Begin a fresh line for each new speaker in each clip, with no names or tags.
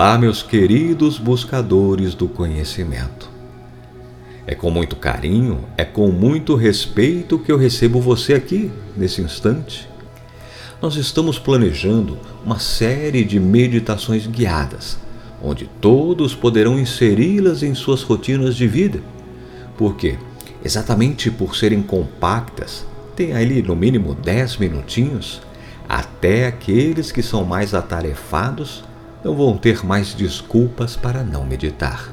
Olá, meus queridos buscadores do conhecimento. É com muito carinho, é com muito respeito que eu recebo você aqui nesse instante. Nós estamos planejando uma série de meditações guiadas, onde todos poderão inseri-las em suas rotinas de vida. Por quê? Exatamente por serem compactas, tem ali no mínimo 10 minutinhos, até aqueles que são mais atarefados não vão ter mais desculpas para não meditar.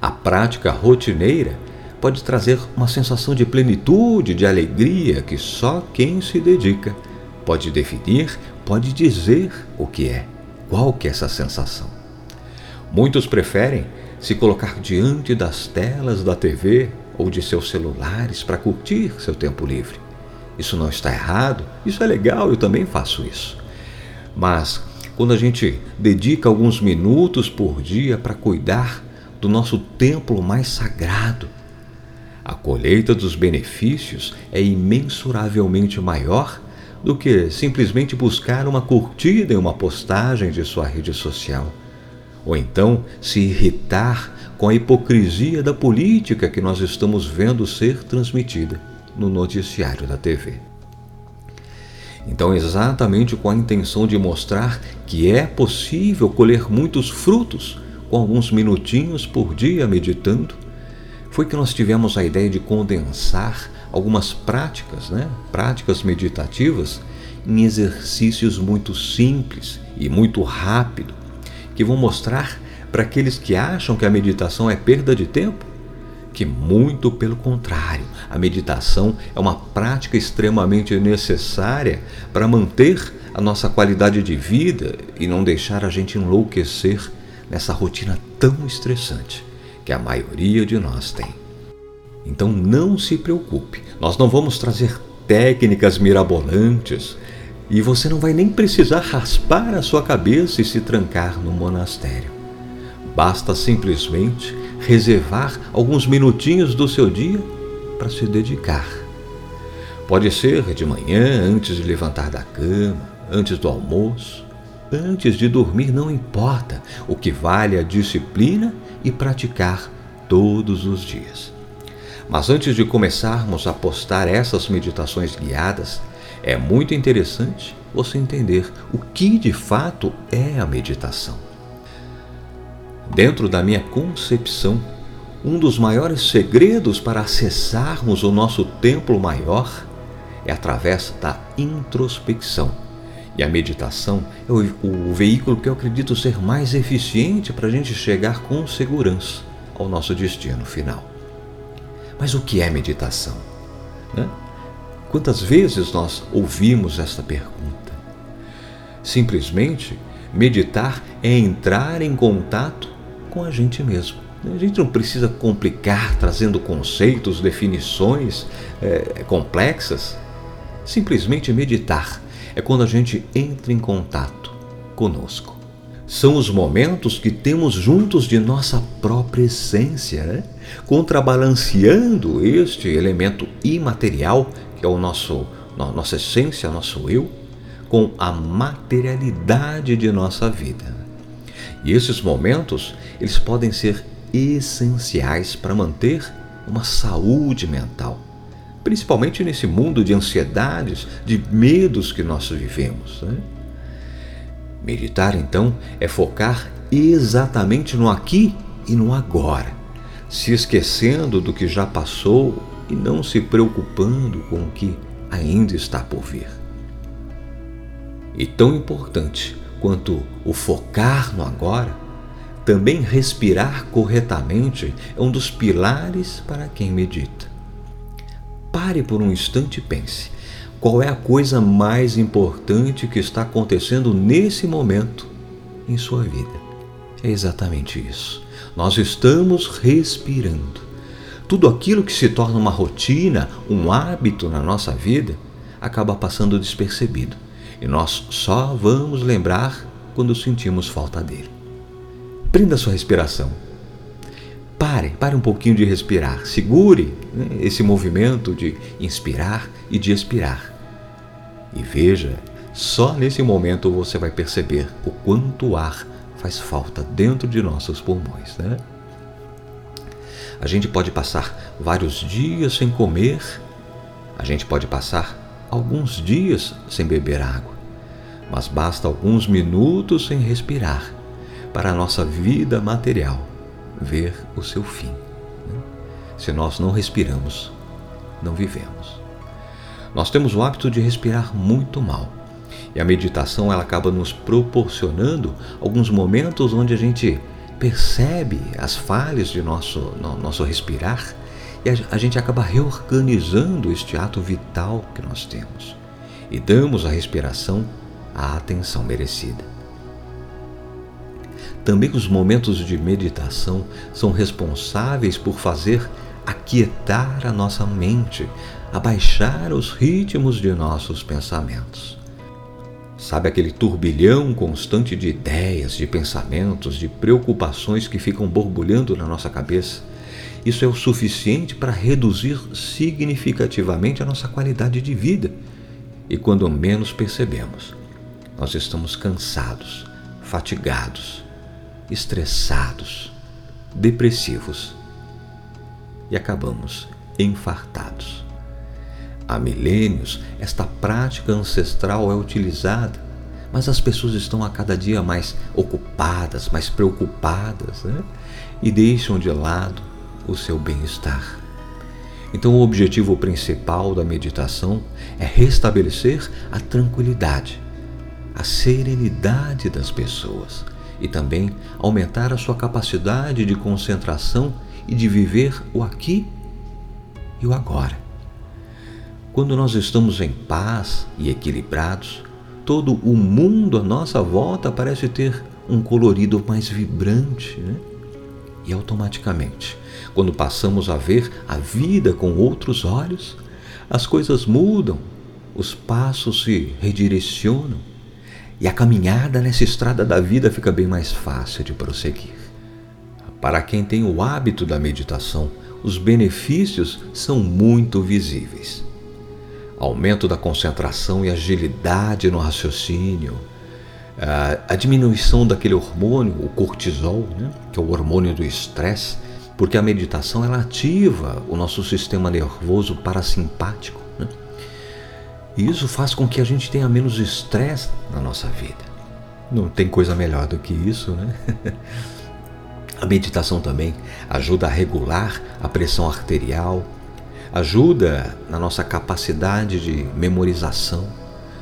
A prática rotineira pode trazer uma sensação de plenitude, de alegria que só quem se dedica pode definir, pode dizer o que é, qual que é essa sensação. Muitos preferem se colocar diante das telas da TV ou de seus celulares para curtir seu tempo livre. Isso não está errado, isso é legal, eu também faço isso. Mas quando a gente dedica alguns minutos por dia para cuidar do nosso templo mais sagrado, a colheita dos benefícios é imensuravelmente maior do que simplesmente buscar uma curtida em uma postagem de sua rede social, ou então se irritar com a hipocrisia da política que nós estamos vendo ser transmitida no noticiário da TV. Então, exatamente com a intenção de mostrar que é possível colher muitos frutos com alguns minutinhos por dia meditando, foi que nós tivemos a ideia de condensar algumas práticas, né? práticas meditativas, em exercícios muito simples e muito rápido, que vão mostrar para aqueles que acham que a meditação é perda de tempo que, muito pelo contrário, a meditação é uma prática extremamente necessária para manter a nossa qualidade de vida e não deixar a gente enlouquecer nessa rotina tão estressante que a maioria de nós tem. Então não se preocupe, nós não vamos trazer técnicas mirabolantes e você não vai nem precisar raspar a sua cabeça e se trancar no monastério. Basta simplesmente reservar alguns minutinhos do seu dia para se dedicar. Pode ser de manhã, antes de levantar da cama, antes do almoço, antes de dormir, não importa. O que vale é a disciplina e praticar todos os dias. Mas antes de começarmos a postar essas meditações guiadas, é muito interessante você entender o que de fato é a meditação. Dentro da minha concepção, um dos maiores segredos para acessarmos o nosso templo maior é através da introspecção. E a meditação é o, o veículo que eu acredito ser mais eficiente para a gente chegar com segurança ao nosso destino final. Mas o que é meditação? Né? Quantas vezes nós ouvimos esta pergunta? Simplesmente, meditar é entrar em contato com a gente mesmo. A gente não precisa complicar trazendo conceitos, definições é, complexas. Simplesmente meditar é quando a gente entra em contato conosco. São os momentos que temos juntos de nossa própria essência, né? contrabalanceando este elemento imaterial, que é o nosso, nossa essência, nosso eu, com a materialidade de nossa vida. E esses momentos, eles podem ser essenciais para manter uma saúde mental, principalmente nesse mundo de ansiedades, de medos que nós vivemos. Né? Meditar, então, é focar exatamente no aqui e no agora, se esquecendo do que já passou e não se preocupando com o que ainda está por vir. E tão importante quanto o focar no agora, também respirar corretamente é um dos pilares para quem medita. Pare por um instante e pense: qual é a coisa mais importante que está acontecendo nesse momento em sua vida? É exatamente isso. Nós estamos respirando. Tudo aquilo que se torna uma rotina, um hábito na nossa vida, acaba passando despercebido e nós só vamos lembrar quando sentimos falta dele. Prenda sua respiração. Pare, pare um pouquinho de respirar. Segure né, esse movimento de inspirar e de expirar. E veja Só nesse momento você vai perceber o quanto o ar faz falta dentro de nossos pulmões, né? A gente pode passar vários dias sem comer, a gente pode passar alguns dias sem beber água, mas basta alguns minutos sem respirar para a nossa vida material ver o seu fim. Né? Se nós não respiramos, não vivemos. Nós temos o hábito de respirar muito mal. E a meditação ela acaba nos proporcionando alguns momentos onde a gente percebe as falhas de nosso, no, nosso respirar e a, gente acaba reorganizando este ato vital que nós temos e damos à respiração a atenção merecida. Também os momentos de meditação são responsáveis por fazer aquietar a nossa mente, abaixar os ritmos de nossos pensamentos. Sabe aquele turbilhão constante de ideias, de pensamentos, de preocupações que ficam borbulhando na nossa cabeça? Isso é o suficiente para reduzir significativamente a nossa qualidade de vida. E quando menos percebemos, nós estamos cansados, fatigados, estressados, depressivos e acabamos infartados. Há milênios, esta prática ancestral é utilizada, mas as pessoas estão a cada dia mais ocupadas, mais preocupadas né? e deixam de lado o seu bem-estar. Então, o objetivo principal da meditação é restabelecer a tranquilidade, a serenidade das pessoas e também aumentar a sua capacidade de concentração e de viver o aqui e o agora. Quando nós estamos em paz e equilibrados, todo o mundo à nossa volta parece ter um colorido mais vibrante. Né? E automaticamente, quando passamos a ver a vida com outros olhos, as coisas mudam, os passos se redirecionam e a caminhada nessa estrada da vida fica bem mais fácil de prosseguir. Para quem tem o hábito da meditação, os benefícios são muito visíveis aumento da concentração e agilidade no raciocínio, a diminuição daquele hormônio, o cortisol, né, que é o hormônio do estresse, porque a meditação ela ativa o nosso sistema nervoso parasimpático. Né? E isso faz com que a gente tenha menos estresse na nossa vida. Não tem coisa melhor do que isso, né? A meditação também ajuda a regular a pressão arterial, ajuda na nossa capacidade de memorização,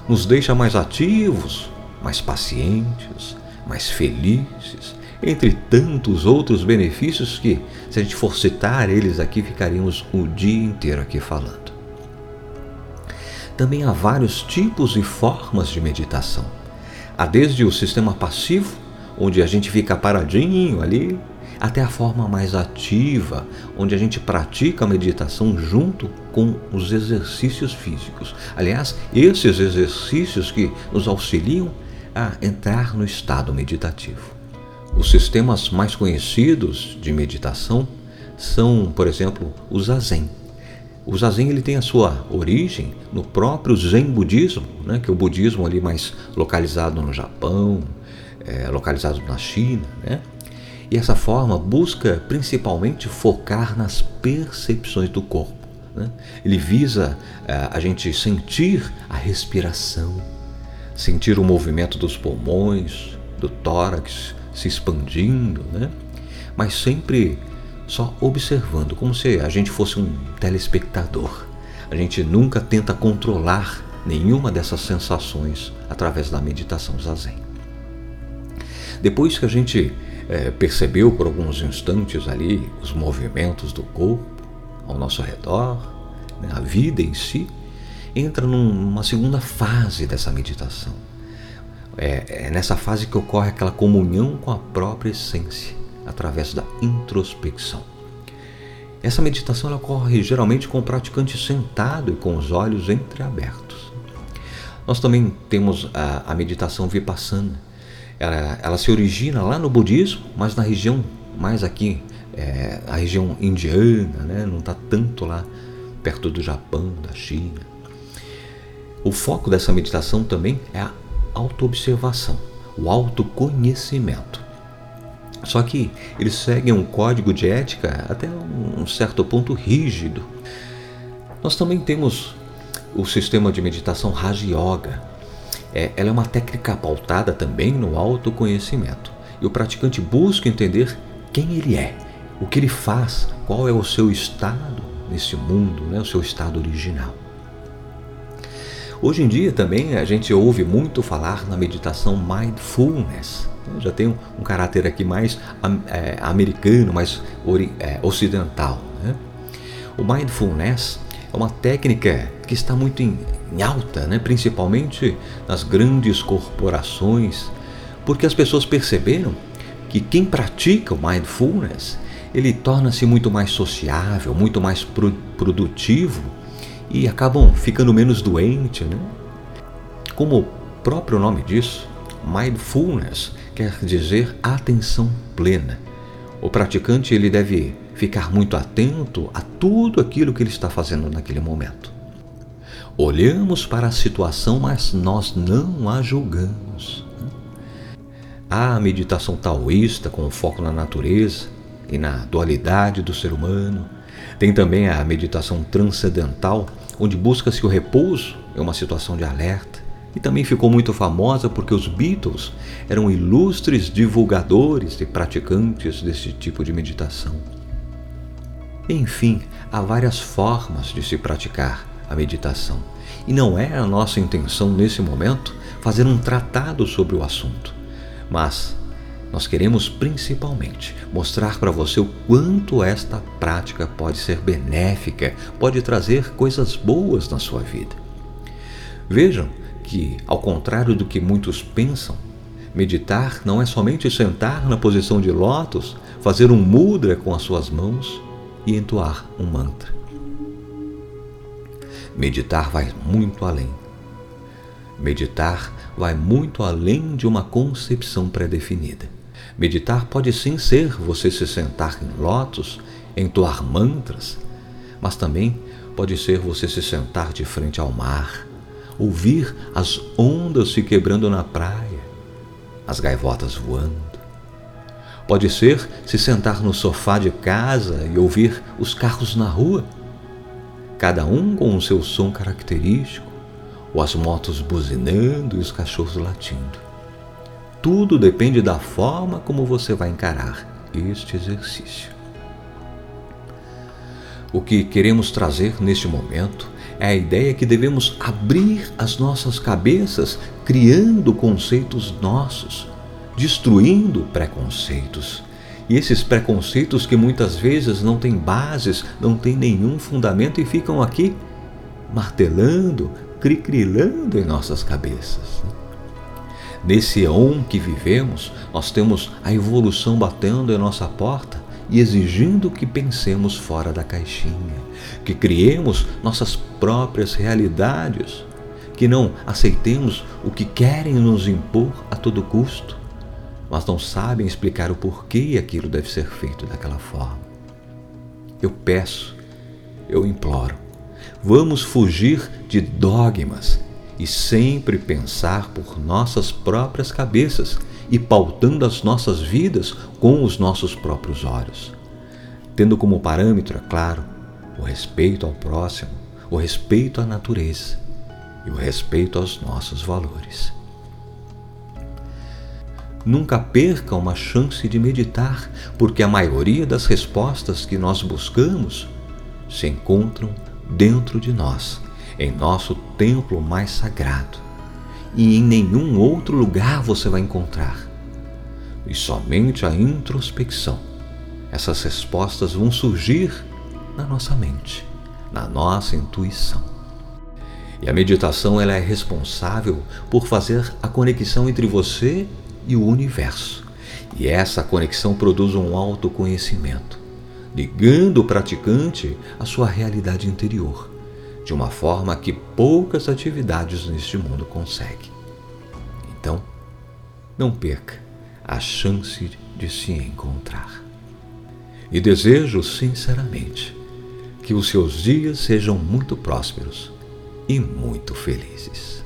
nos deixa mais ativos, mais pacientes, mais felizes, entre tantos outros benefícios que, se a gente for citar eles aqui, ficaríamos o dia inteiro aqui falando. Também há vários tipos e formas de meditação. Há desde o sistema passivo, onde a gente fica paradinho ali, até a forma mais ativa, onde a gente pratica a meditação junto com os exercícios físicos. Aliás, esses exercícios que nos auxiliam a entrar no estado meditativo. Os sistemas mais conhecidos de meditação são, por exemplo, o Zazen. O Zazen ele tem a sua origem no próprio Zen budismo, né, que é o budismo ali mais localizado no Japão, é, localizado na China, né? E essa forma busca principalmente focar nas percepções do corpo. Né? Ele visa uh, a gente sentir a respiração, sentir o movimento dos pulmões, do tórax se expandindo, né? mas sempre só observando, como se a gente fosse um telespectador. A gente nunca tenta controlar nenhuma dessas sensações através da meditação zazen. Depois que a gente é, percebeu por alguns instantes ali os movimentos do corpo ao nosso redor, né, a vida em si, entra numa segunda fase dessa meditação. É, é nessa fase que ocorre aquela comunhão com a própria essência, através da introspecção. Essa meditação ocorre geralmente com o praticante sentado e com os olhos entreabertos. Nós também temos a, a meditação vipassana, ela, ela se origina lá no budismo, mas na região mais aqui, é, a região indiana, né? não está tanto lá perto do Japão, da China. O foco dessa meditação também é a autoobservação, o autoconhecimento. Só que eles seguem um código de ética até um certo ponto rígido. Nós também temos o sistema de meditação Raja Yoga. É, ela é uma técnica pautada também no autoconhecimento. E o praticante busca entender quem ele é, o que ele faz, qual é o seu estado nesse mundo, né, o seu estado original. Hoje em dia também a gente ouve muito falar na meditação mindfulness. Já tem um, um caráter aqui mais é, americano, mais ori, é, ocidental. Né? O mindfulness é uma técnica que está muito em, em alta, né? principalmente nas grandes corporações, porque as pessoas perceberam que quem pratica o mindfulness ele torna-se muito mais sociável, muito mais pro, produtivo e acabam ficando menos doentes, né? Como o próprio nome diz, mindfulness quer dizer atenção plena. O praticante ele deve ficar muito atento a tudo aquilo que ele está fazendo naquele momento. Olhamos para a situação, mas nós não a julgamos. A meditação taoísta com foco na natureza e na dualidade do ser humano. Tem também a meditação transcendental, onde busca-se o repouso em uma situação de alerta. E também ficou muito famosa porque os Beatles eram ilustres divulgadores e praticantes desse tipo de meditação. Enfim, há várias formas de se praticar a meditação. E não é a nossa intenção nesse momento fazer um tratado sobre o assunto, mas nós queremos principalmente mostrar para você o quanto esta prática pode ser benéfica, pode trazer coisas boas na sua vida. Vejam que, ao contrário do que muitos pensam, meditar não é somente sentar na posição de lótus, fazer um mudra com as suas mãos e entoar um mantra. Meditar vai muito além. Meditar vai muito além de uma concepção pré-definida. Meditar pode sim ser você se sentar em lótus, entoar mantras, mas também pode ser você se sentar de frente ao mar, ouvir as ondas se quebrando na praia, as gaivotas voando Pode ser se sentar no sofá de casa e ouvir os carros na rua, cada um com o seu som característico, ou as motos buzinando e os cachorros latindo. Tudo depende da forma como você vai encarar este exercício. O que queremos trazer neste momento é a ideia que devemos abrir as nossas cabeças criando conceitos nossos destruindo preconceitos. E esses preconceitos que muitas vezes não têm bases, não têm nenhum fundamento e ficam aqui martelando, cricrilando em nossas cabeças. Nesse on que vivemos, nós temos a evolução batendo em nossa porta e exigindo que pensemos fora da caixinha, que criemos nossas próprias realidades, que não aceitemos o que querem nos impor a todo custo mas não sabem explicar o porquê aquilo deve ser feito daquela forma. Eu peço, eu imploro, vamos fugir de dogmas e sempre pensar por nossas próprias cabeças e pautando as nossas vidas com os nossos próprios olhos, tendo como parâmetro, é claro, o respeito ao próximo, o respeito à natureza e o respeito aos nossos valores. Nunca perca uma chance de meditar, porque a maioria das respostas que nós buscamos se encontram dentro de nós, em nosso templo mais sagrado. E em nenhum outro lugar você vai encontrar. E somente a introspecção. Essas respostas vão surgir na nossa mente, na nossa intuição. E a meditação ela é responsável por fazer a conexão entre você e o universo. E essa conexão produz um autoconhecimento, ligando o praticante à sua realidade interior, de uma forma que poucas atividades neste mundo conseguem. Então, não perca a chance de se encontrar. E desejo sinceramente que os seus dias sejam muito prósperos e muito felizes.